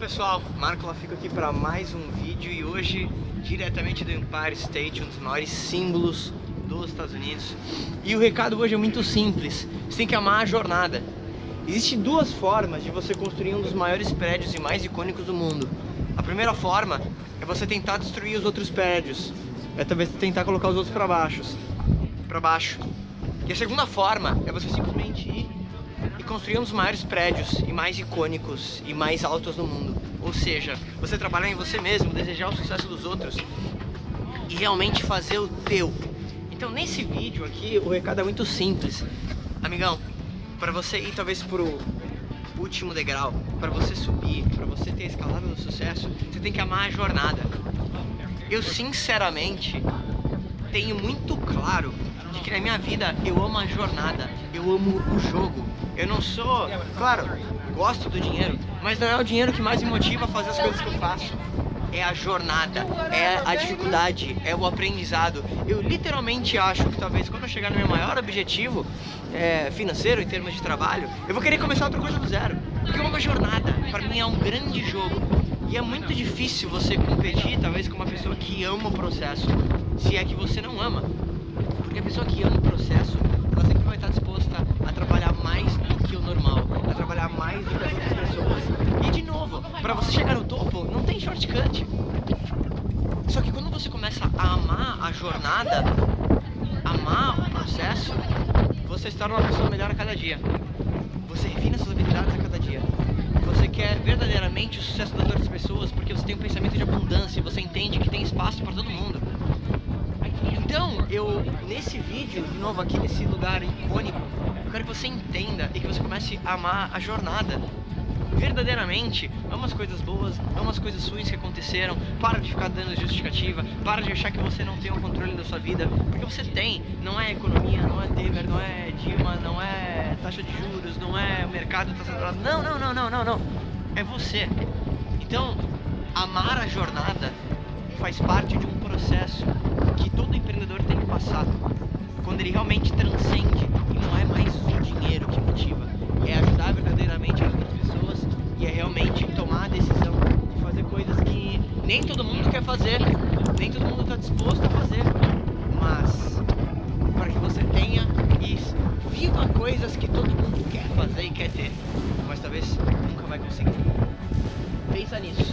pessoal, Marco Lafico aqui para mais um vídeo e hoje diretamente do Empire State, um dos maiores símbolos dos Estados Unidos. E o recado hoje é muito simples, você tem que amar a jornada. Existem duas formas de você construir um dos maiores prédios e mais icônicos do mundo. A primeira forma é você tentar destruir os outros prédios, é talvez tentar colocar os outros para baixo, para baixo. E a segunda forma é você simplesmente construir um dos maiores prédios e mais icônicos e mais altos do mundo. Ou seja, você trabalhar em você mesmo, desejar o sucesso dos outros e realmente fazer o teu. Então nesse vídeo aqui o recado é muito simples. Amigão, para você ir talvez pro último degrau, para você subir, para você ter a escalada do sucesso, você tem que amar a jornada. Eu sinceramente tenho muito claro de que na minha vida eu amo a jornada, eu amo o jogo. Eu não sou, claro, gosto do dinheiro, mas não é o dinheiro que mais me motiva a fazer as coisas que eu faço. É a jornada, é a dificuldade, é o aprendizado. Eu literalmente acho que talvez quando eu chegar no meu maior objetivo é, financeiro, em termos de trabalho, eu vou querer começar outra coisa do zero. Porque é uma jornada, para mim é um grande jogo. E é muito difícil você competir, talvez, com uma pessoa que ama o processo, se é que você não ama. Porque a pessoa que ama o processo, ela sempre vai estar disposta a trabalhar mais do que o normal, a trabalhar mais do que as outras pessoas. E de novo, para você chegar no topo, não tem shortcut. Só que quando você começa a amar a jornada, amar o processo, você se torna uma pessoa melhor a cada dia. Você refina suas habilidades a cada dia. Você quer verdadeiramente o sucesso das outras pessoas porque você tem um pensamento de abundância, você entende que tem espaço para todo mundo. Eu, nesse vídeo, de novo aqui nesse lugar icônico, eu quero que você entenda e que você comece a amar a jornada. Verdadeiramente, ama as coisas boas, ama as coisas ruins que aconteceram, para de ficar dando justificativa, para de achar que você não tem o controle da sua vida, porque você tem, não é economia, não é Temer, não é Dilma, não é taxa de juros, não é o mercado saturado, não, não, não, não, não, não, é você. Então, amar a jornada faz parte de um processo que todo empreendedor tem que passar quando ele realmente transcende e não é mais o dinheiro que motiva, é ajudar verdadeiramente as outras pessoas e é realmente tomar a decisão de fazer coisas que nem todo mundo quer fazer, nem todo mundo está disposto a fazer, mas para que você tenha isso, viva coisas que todo mundo quer fazer e quer ter, mas talvez nunca vai conseguir. Pensa nisso.